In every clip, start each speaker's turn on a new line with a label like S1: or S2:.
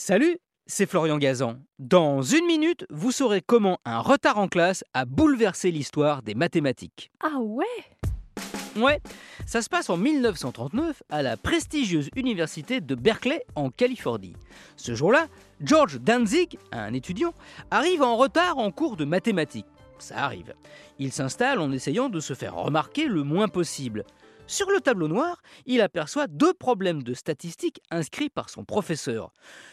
S1: Salut, c'est Florian Gazan. Dans une minute, vous saurez comment un retard en classe a bouleversé l'histoire des mathématiques.
S2: Ah ouais?
S1: Ouais, ça se passe en 1939 à la prestigieuse université de Berkeley en Californie. Ce jour-là, George Danzig, un étudiant, arrive en retard en cours de mathématiques. Ça arrive. Il s'installe en essayant de se faire remarquer le moins possible. Sur le tableau noir, il aperçoit deux problèmes de statistiques inscrits par son professeur.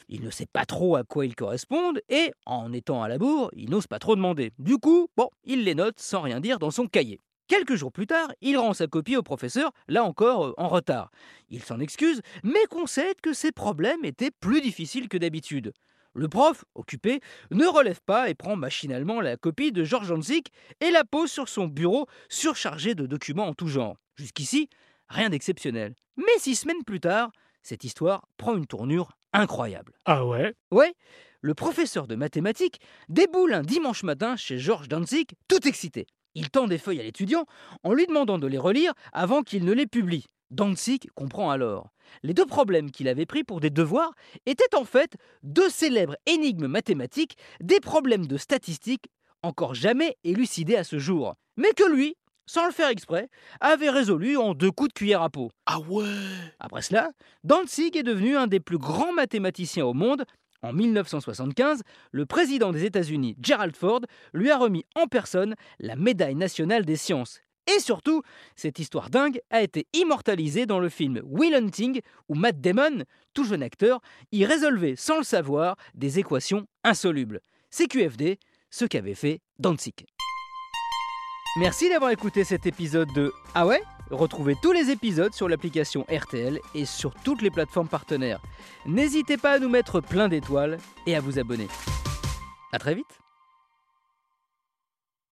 S1: Il ne sait pas trop à quoi ils correspondent et, en étant à la bourre, il n'ose pas trop demander. Du coup, bon, il les note sans rien dire dans son cahier. Quelques jours plus tard, il rend sa copie au professeur, là encore euh, en retard. Il s'en excuse, mais concède que ses problèmes étaient plus difficiles que d'habitude. Le prof, occupé, ne relève pas et prend machinalement la copie de Georges Hanzik et la pose sur son bureau surchargé de documents en tout genre. Jusqu'ici, rien d'exceptionnel. Mais six semaines plus tard, cette histoire prend une tournure incroyable.
S3: Ah ouais?
S1: Ouais, le professeur de mathématiques déboule un dimanche matin chez Georges Danzig, tout excité. Il tend des feuilles à l'étudiant en lui demandant de les relire avant qu'il ne les publie. Danzig comprend alors. Les deux problèmes qu'il avait pris pour des devoirs étaient en fait deux célèbres énigmes mathématiques, des problèmes de statistiques encore jamais élucidés à ce jour, mais que lui, sans le faire exprès, avait résolu en deux coups de cuillère à peau.
S3: Ah ouais
S1: Après cela, Danzig est devenu un des plus grands mathématiciens au monde. En 1975, le président des États-Unis, Gerald Ford, lui a remis en personne la médaille nationale des sciences. Et surtout, cette histoire dingue a été immortalisée dans le film Will Hunting, où Matt Damon, tout jeune acteur, y résolvait sans le savoir des équations insolubles. CQFD, ce qu'avait fait Danzig. Merci d'avoir écouté cet épisode de Ah ouais? Retrouvez tous les épisodes sur l'application RTL et sur toutes les plateformes partenaires. N'hésitez pas à nous mettre plein d'étoiles et à vous abonner. A très vite